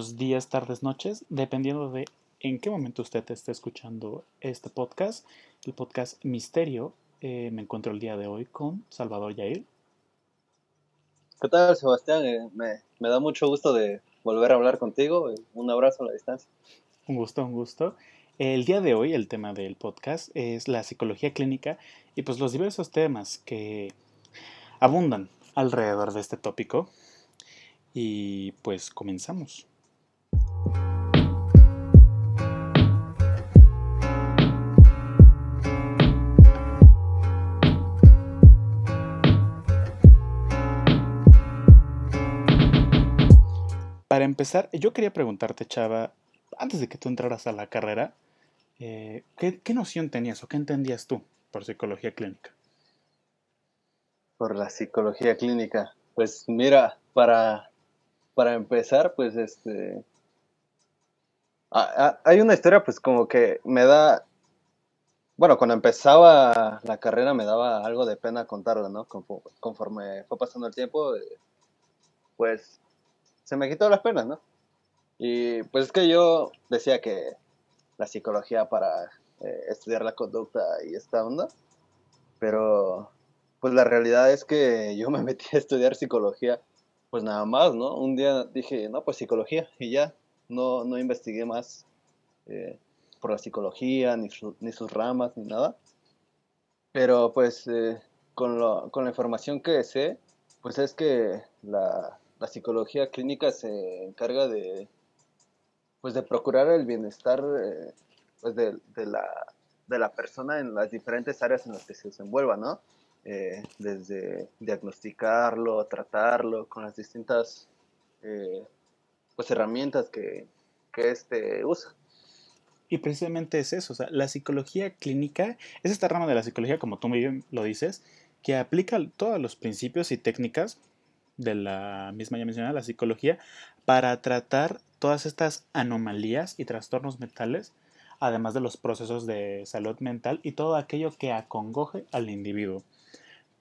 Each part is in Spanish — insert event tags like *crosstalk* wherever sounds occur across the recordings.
buenos días, tardes, noches, dependiendo de en qué momento usted esté escuchando este podcast, el podcast Misterio. Eh, me encuentro el día de hoy con Salvador Yair. ¿Qué tal, Sebastián? Eh, me, me, da mucho gusto de volver a hablar contigo. Un abrazo a la distancia. Un gusto, un gusto. El día de hoy el tema del podcast es la psicología clínica y pues los diversos temas que abundan alrededor de este tópico. Y pues comenzamos. Empezar, yo quería preguntarte, Chava, antes de que tú entraras a la carrera, eh, ¿qué, ¿qué, noción tenías o qué entendías tú por psicología clínica? Por la psicología clínica. Pues mira, para, para empezar, pues este... hay una historia pues como que me da... Bueno, cuando empezaba la carrera me daba algo de pena contarla, ¿no? Conforme fue pasando el tiempo, eh, pues se me quitó las penas, ¿no? Y pues es que yo decía que la psicología para eh, estudiar la conducta y esta onda, pero pues la realidad es que yo me *laughs* metí a estudiar psicología, pues nada más, ¿no? Un día dije, no, pues psicología, y ya, no, no investigué más eh, por la psicología, ni, ni, sus ramas, ni nada. Pero pues eh, con, lo, con la información que sé, pues es que la, la psicología clínica se encarga de, pues de procurar el bienestar eh, pues de, la, de, la, persona en las diferentes áreas en las que se desenvuelva, ¿no? Eh, desde diagnosticarlo, tratarlo, con las distintas eh, pues herramientas que, que este usa. Y precisamente es eso, o sea, la psicología clínica es esta rama de la psicología, como tú muy bien lo dices, que aplica todos los principios y técnicas de la misma ya mencionada, la psicología, para tratar todas estas anomalías y trastornos mentales, además de los procesos de salud mental y todo aquello que acongoje al individuo.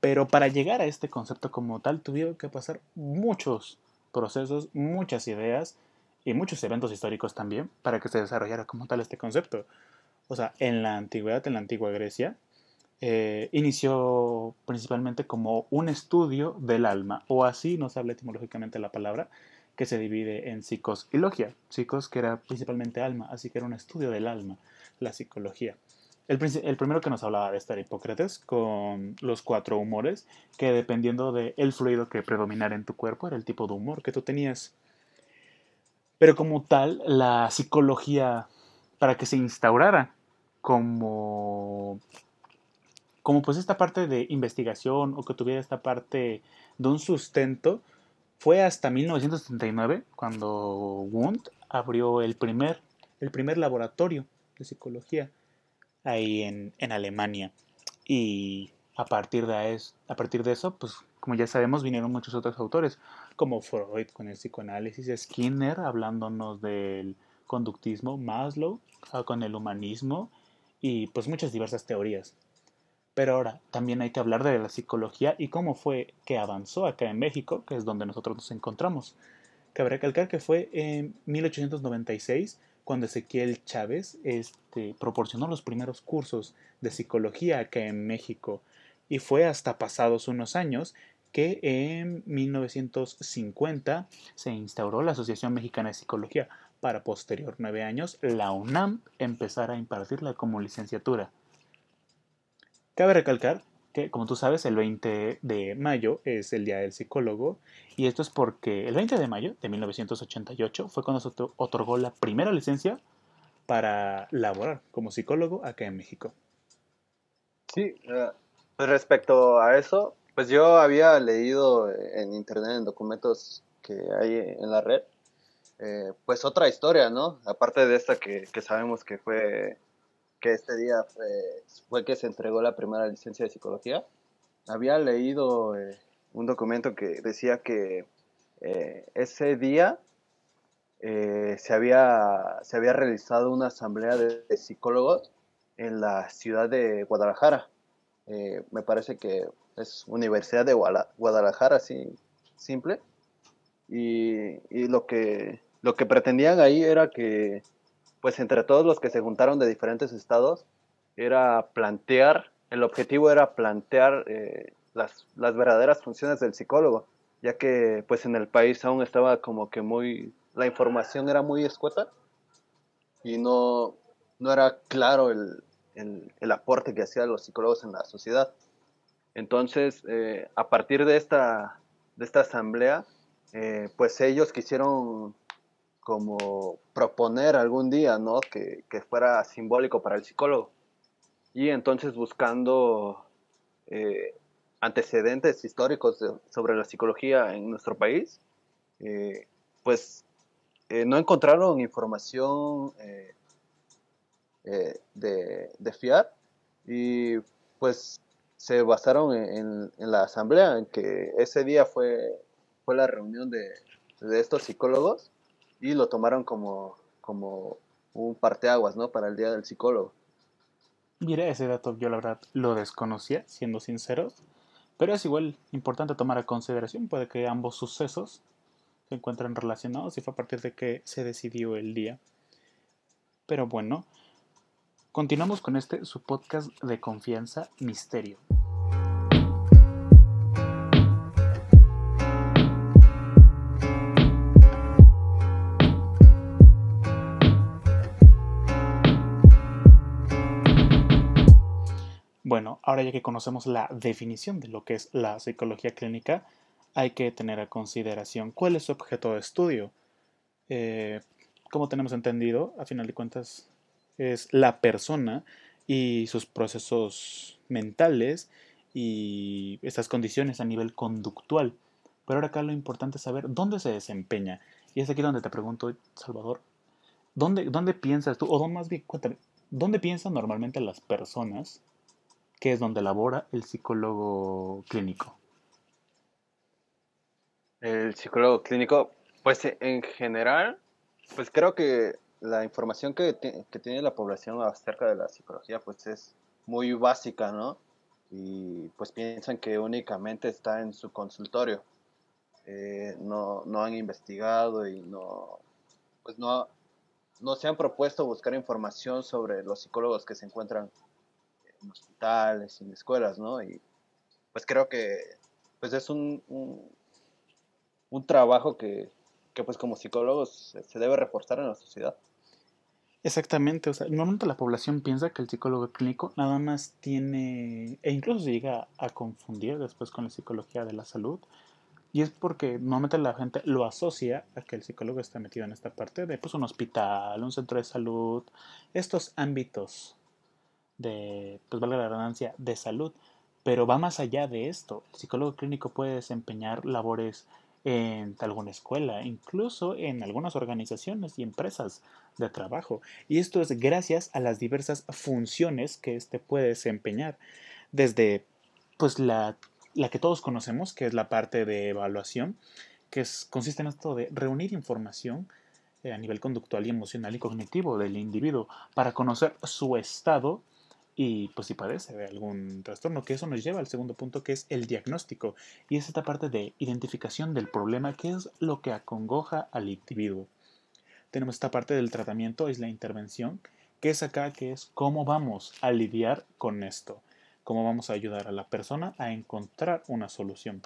Pero para llegar a este concepto como tal, tuvieron que pasar muchos procesos, muchas ideas y muchos eventos históricos también para que se desarrollara como tal este concepto. O sea, en la antigüedad, en la antigua Grecia, eh, inició principalmente como un estudio del alma, o así nos habla etimológicamente la palabra, que se divide en psicos y logia. Psicos que era principalmente alma, así que era un estudio del alma, la psicología. El, primero que nos hablaba de esto era Hipócrates, con los cuatro humores, que dependiendo del fluido que predominara en tu cuerpo, era el tipo de humor que tú tenías. Pero como tal, la psicología, para que se instaurara como como pues esta parte de investigación o que tuviera esta parte de un sustento, fue hasta 1979 cuando Wundt abrió el primer, el primer laboratorio de psicología ahí en, en Alemania. Y a partir, de eso, a partir de eso, pues como ya sabemos, vinieron muchos otros autores, como Freud con el psicoanálisis, Skinner hablándonos del conductismo, Maslow ah, con el humanismo y pues muchas diversas teorías. Pero ahora también hay que hablar de la psicología y cómo fue que avanzó acá en México, que es donde nosotros nos encontramos. Cabe recalcar que fue en 1896 cuando Ezequiel Chávez este, proporcionó los primeros cursos de psicología acá en México. Y fue hasta pasados unos años que en 1950 se instauró la Asociación Mexicana de Psicología para posterior nueve años la UNAM empezara a impartirla como licenciatura. Cabe recalcar que, como tú sabes, el 20 de mayo es el Día del Psicólogo y esto es porque el 20 de mayo de 1988 fue cuando se otorgó la primera licencia para laborar como psicólogo acá en México. Sí, pues respecto a eso, pues yo había leído en internet, en documentos que hay en la red, eh, pues otra historia, ¿no? Aparte de esta que sabemos que fue que este día fue, que se entregó la primera licencia de psicología, había leído eh, un documento que decía que eh, ese día eh, se, había, se había realizado una asamblea de, psicólogos en la ciudad de Guadalajara. me parece que es Universidad de Guadalajara, así simple. Y, y, lo, que, lo que pretendían ahí era que, pues entre todos los que se juntaron de diferentes estados, era plantear, el objetivo era plantear eh, las, las verdaderas funciones del psicólogo, ya que pues en el país aún estaba como que muy, la información era muy escueta y no, no era claro el, el, aporte que hacían los psicólogos en la sociedad. Entonces, eh, a partir de esta, de esta asamblea, eh, pues ellos quisieron como proponer algún día, ¿no? Que, que, fuera simbólico para el psicólogo. Y entonces buscando eh, antecedentes históricos sobre la psicología en nuestro país, pues no encontraron información eh, de, de, fiar y pues se basaron en, la asamblea, en que ese día fue, fue la reunión de, de estos psicólogos y lo tomaron como, como un parteaguas, ¿no? Para el Día del Psicólogo. Mira, ese dato yo la verdad lo desconocía, siendo sinceros, pero es igual importante tomar a consideración, puede que ambos sucesos se encuentren relacionados y fue a partir de que se decidió el día. Pero bueno, Continuamos con este su podcast de confianza Misterio. Ahora ya que conocemos la definición de lo que es la psicología clínica, hay que tener a consideración cuál es su objeto de estudio. Eh, como tenemos entendido, a final de cuentas, es la persona y sus procesos mentales y estas condiciones a nivel conductual. Pero ahora acá lo importante es saber dónde se desempeña. Y es aquí donde te pregunto, Salvador, ¿dónde, dónde piensas tú, o más bien, cuéntame, ¿dónde piensan normalmente las personas que es donde labora el psicólogo clínico? El psicólogo clínico, pues en general, pues creo que la información que, tiene la población acerca de la psicología pues es muy básica, ¿no? Y pues piensan que únicamente está en su consultorio. Eh, no, no han investigado y no, pues no, no se han propuesto buscar información sobre los psicólogos que se encuentran en hospitales, en escuelas, ¿no? Y pues creo que pues es un, un, trabajo que, que pues como psicólogos se debe reforzar en la sociedad. Exactamente, o sea, normalmente la población piensa que el psicólogo clínico nada más tiene, e incluso llega a confundir después con la psicología de la salud, y es porque normalmente la gente lo asocia a que el psicólogo está metido en esta parte de pues, un hospital, un centro de salud, estos ámbitos de, pues valga la redundancia, de salud, pero va más allá de esto. El psicólogo clínico puede desempeñar labores en alguna escuela, incluso en algunas organizaciones y empresas de trabajo. Y esto es gracias a las diversas funciones que éste puede desempeñar, desde pues la, la, que todos conocemos, que es la parte de evaluación, que consiste en esto de reunir información eh, a nivel conductual y emocional y cognitivo del individuo para conocer su estado y pues si padece de algún trastorno, que eso nos lleva al segundo punto que es el diagnóstico y es esta parte de identificación del problema, que es lo que acongoja al individuo. Tenemos esta parte del tratamiento, es la intervención, que es acá, que es cómo vamos a lidiar con esto, cómo vamos a ayudar a la persona a encontrar una solución.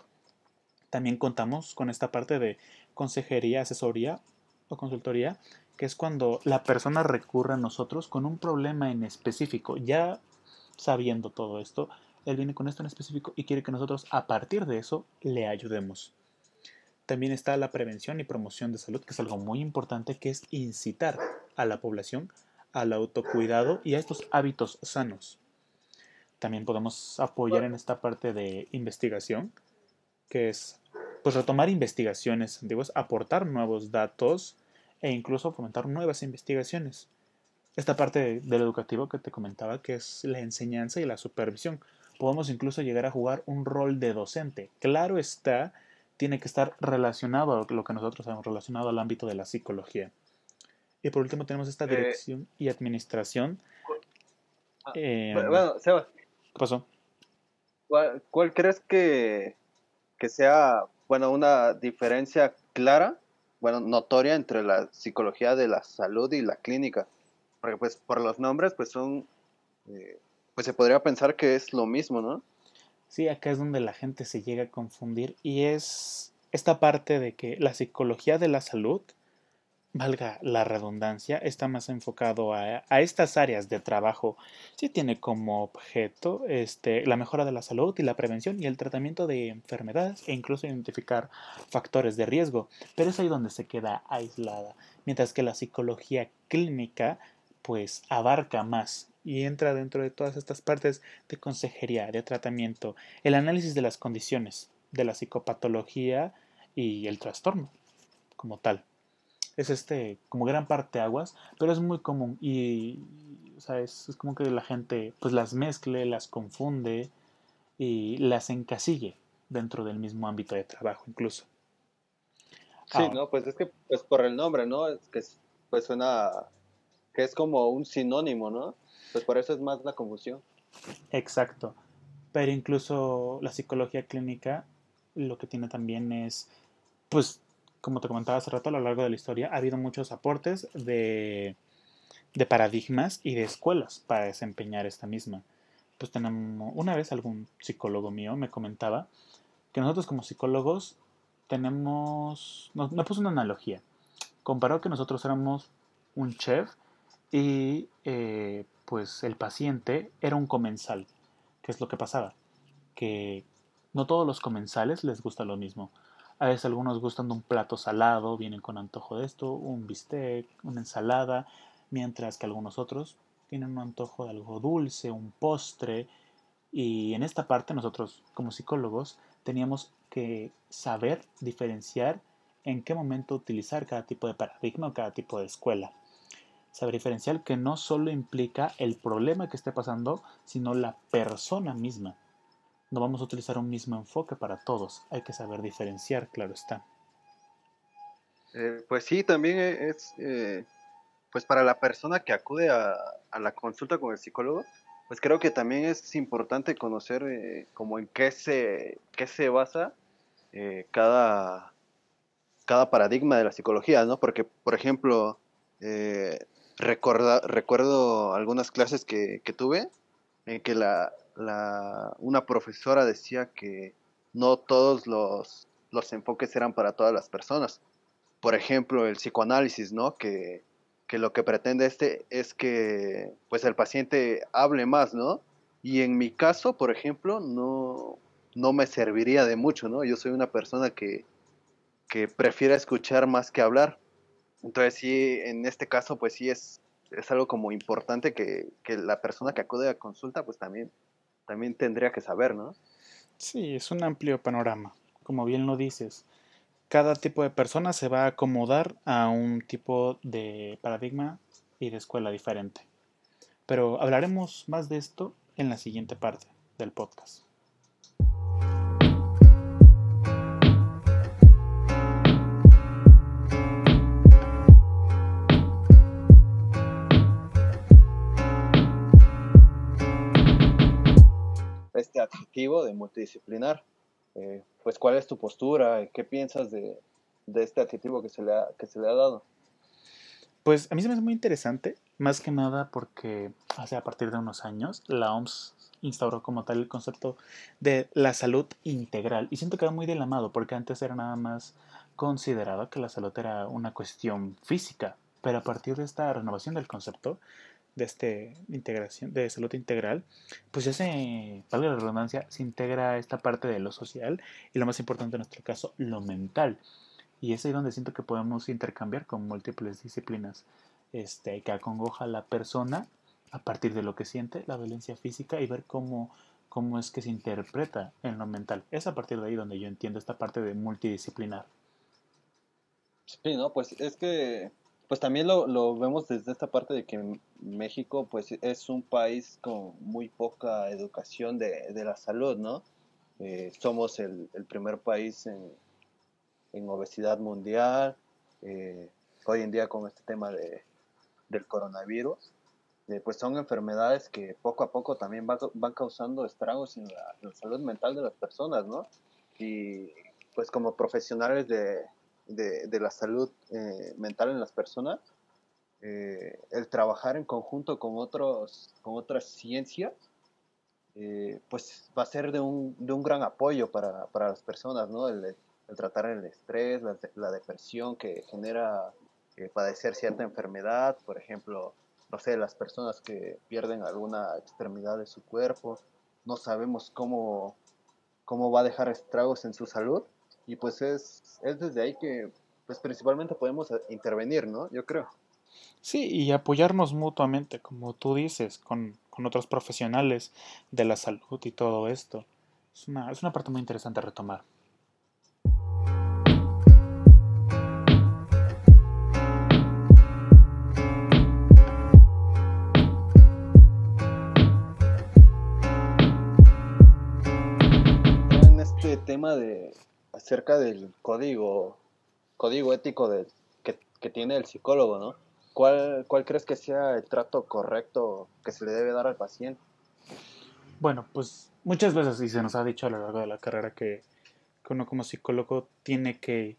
También contamos con esta parte de consejería, asesoría o consultoría, que es cuando la persona recurre a nosotros con un problema en específico, ya sabiendo todo esto, él viene con esto en específico y quiere que nosotros a partir de eso le ayudemos. También está la prevención y promoción de salud, que es algo muy importante, que es incitar a la población al autocuidado y a estos hábitos sanos. También podemos apoyar en esta parte de investigación, que es pues retomar investigaciones antiguas, aportar nuevos datos, e incluso fomentar nuevas investigaciones. Esta parte del educativo que te comentaba, que es la enseñanza y la supervisión. Podemos incluso llegar a jugar un rol de docente. Claro está, tiene que estar relacionado a lo que nosotros hemos relacionado al ámbito de la psicología. Y por último tenemos esta eh, dirección y administración. Ah, eh, bueno, Seba. ¿Qué pasó? ¿Cuál, crees que, que sea, bueno, una diferencia clara bueno, notoria entre la psicología de la salud y la clínica. Porque pues por los nombres pues son, eh, pues se podría pensar que es lo mismo, ¿no? Sí, acá es donde la gente se llega a confundir y es esta parte de que la psicología de la salud valga la redundancia, está más enfocado a, estas áreas de trabajo. Sí tiene como objeto este, la mejora de la salud y la prevención y el tratamiento de enfermedades e incluso identificar factores de riesgo, pero es ahí donde se queda aislada, mientras que la psicología clínica pues abarca más y entra dentro de todas estas partes de consejería, de tratamiento, el análisis de las condiciones de la psicopatología y el trastorno como tal es este como gran parte aguas, pero es muy común y o sea, es, como que la gente pues las mezcle, las confunde y las encasille dentro del mismo ámbito de trabajo incluso. Sí, ah. no, pues es que pues por el nombre, ¿no? Es que pues suena que es como un sinónimo, ¿no? Pues por eso es más la confusión. Exacto. Pero incluso la psicología clínica lo que tiene también es pues como te comentaba hace rato, a lo largo de la historia ha habido muchos aportes de, paradigmas y de escuelas para desempeñar esta misma. Pues tenemos, una vez algún psicólogo mío me comentaba que nosotros como psicólogos tenemos, me puso una analogía, comparó que nosotros éramos un chef y eh, pues el paciente era un comensal. ¿Qué es lo que pasaba? Que no todos los comensales les gusta lo mismo. A veces algunos gustan de un plato salado, vienen con antojo de esto, un bistec, una ensalada, mientras que algunos otros tienen un antojo de algo dulce, un postre. Y en esta parte nosotros como psicólogos teníamos que saber diferenciar en qué momento utilizar cada tipo de paradigma o cada tipo de escuela. Saber diferenciar que no solo implica el problema que esté pasando, sino la persona misma no vamos a utilizar un mismo enfoque para todos. Hay que saber diferenciar, claro está. Eh, pues sí, también e-, es, eh, pues para la persona que acude a, la consulta con el psicólogo, pues creo que también es importante conocer eh, como en qué se, qué se basa cada, cada paradigma de la psicología, ¿no? Porque, por ejemplo, recuerdo algunas clases que tuve en que la, la, una profesora decía que no todos los, los enfoques eran para todas las personas. Por ejemplo, el psicoanálisis, ¿no? Que, que lo que pretende este es que pues el paciente hable más, ¿no? Y en mi caso, por ejemplo, no, no me serviría de mucho, ¿no? Yo soy una persona que, que prefiere escuchar más que hablar. Entonces sí, en este caso, pues sí es, es algo como importante que, que la persona que acude a consulta, pues también también tendría que saber, ¿no? Sí, es un amplio panorama, como bien lo dices. Cada tipo de persona se va a acomodar a un tipo de paradigma y de escuela diferente. Pero hablaremos más de esto en la siguiente parte del podcast. Este adjetivo de multidisciplinar. Eh, pues, ¿cuál es tu postura? ¿Qué piensas de, este adjetivo que se, le ha, que se le ha dado? Pues a mí se me hace muy interesante, más que nada porque hace a partir de unos años la OMS instauró como tal el concepto de la salud integral y siento que va muy de la mano porque antes era nada más considerado que la salud era una cuestión física, pero a partir de esta renovación del concepto de este integración de salud integral, pues ya se, valga la redundancia, se integra esta parte de lo social y lo más importante en nuestro caso, lo mental. Y es ahí donde siento que podemos intercambiar con múltiples disciplinas este, que acongoja a la persona a partir de lo que siente, la violencia física y ver cómo, cómo es que se interpreta en lo mental. Es a partir de ahí donde yo entiendo esta parte de multidisciplinar. Sí, no, pues es que pues también lo, lo, vemos desde esta parte de que México pues es un país con muy poca educación de, de la salud, ¿no? Eh, somos el, el, primer país en, en obesidad mundial, eh, hoy en día con este tema de, del coronavirus, eh, pues son enfermedades que poco a poco también van, van causando estragos en en la, salud mental de las personas, ¿no? Y pues como profesionales de, de, la salud eh, mental en las personas, eh, el trabajar en conjunto con, otros, con otras ciencias, eh, pues va a ser de un, de un gran apoyo para, para las personas, ¿no? El, el tratar el estrés, la, la depresión que genera padecer cierta enfermedad, por ejemplo, no sé, las personas que pierden alguna extremidad de su cuerpo, no sabemos cómo, cómo va a dejar estragos en su salud y pues es, es desde ahí que pues principalmente podemos intervenir, ¿no? Yo creo. Sí, y apoyarnos mutuamente, como tú dices, con, con otros profesionales de la salud y todo esto. Es una, es una parte muy interesante a retomar. tema de acerca del código código ético de, que, que, tiene el psicólogo, ¿no? ¿Cuál, ¿Cuál crees que sea el trato correcto que se le debe dar al paciente? Bueno, pues muchas veces y se nos ha dicho a lo largo de la carrera que, que uno como psicólogo tiene que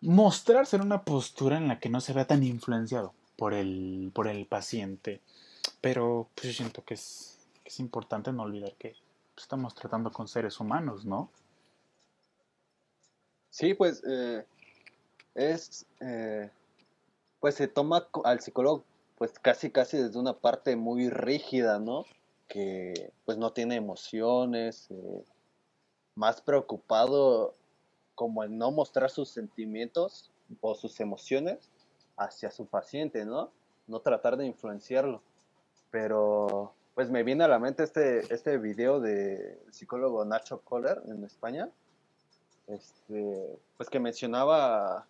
mostrarse en una postura en la que no se vea tan influenciado por el, por el paciente. Pero pues yo siento que es, que es importante no olvidar que estamos tratando con seres humanos, ¿no? Sí, pues eh, es, eh, pues se toma al psicólogo pues casi casi desde una parte muy rígida, ¿no? Que pues no tiene emociones, eh, más preocupado como en no mostrar sus sentimientos o sus emociones hacia su paciente, ¿no? No tratar de influenciarlo. Pero pues me viene a la mente este, este video de psicólogo Nacho Kohler en España, este, pues que mencionaba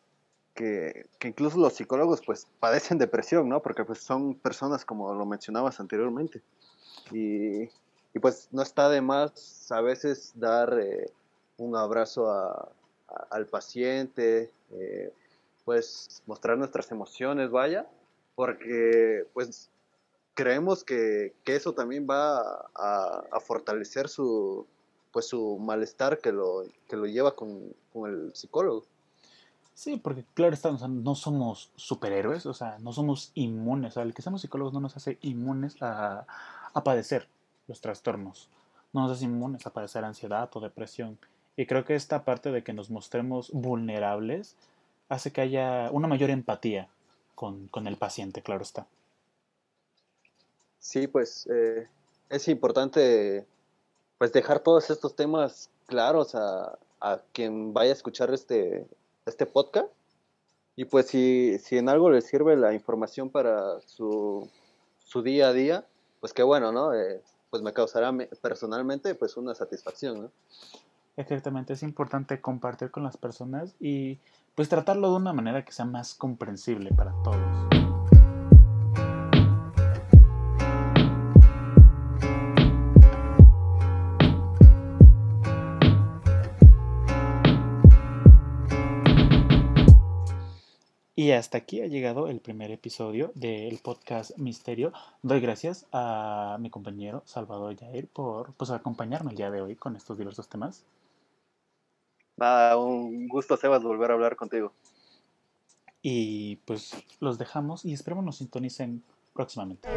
que, que, incluso los psicólogos pues padecen depresión, ¿no? Porque pues son personas como lo mencionabas anteriormente. Y, y pues no está de más a veces dar eh, un abrazo al paciente, eh, pues mostrar nuestras emociones, vaya, porque pues creemos que, que eso también va a, fortalecer su, pues su malestar que lo, que lo lleva con, con el psicólogo. Sí, porque claro está, no somos superhéroes, o sea, no somos inmunes, o sea, el que seamos psicólogos no nos hace inmunes a, a padecer los trastornos, no nos hace inmunes a padecer ansiedad o depresión. Y creo que esta parte de que nos mostremos vulnerables hace que haya una mayor empatía con, con el paciente, claro está. Sí, pues eh, es importante pues dejar todos estos temas claros a, a, quien vaya a escuchar este, este podcast. Y pues si, si en algo le sirve la información para su, su día a día, pues qué bueno, ¿no? Eh, pues me causará personalmente pues una satisfacción, ¿no? Exactamente, es importante compartir con las personas y pues tratarlo de una manera que sea más comprensible para todos. Y hasta aquí ha llegado el primer episodio del podcast Misterio. Doy gracias a mi compañero Salvador Jair por pues, acompañarme el día de hoy con estos diversos temas. Va, un gusto, Sebas, volver a hablar contigo. Y pues los dejamos y esperemos nos sintonicen próximamente.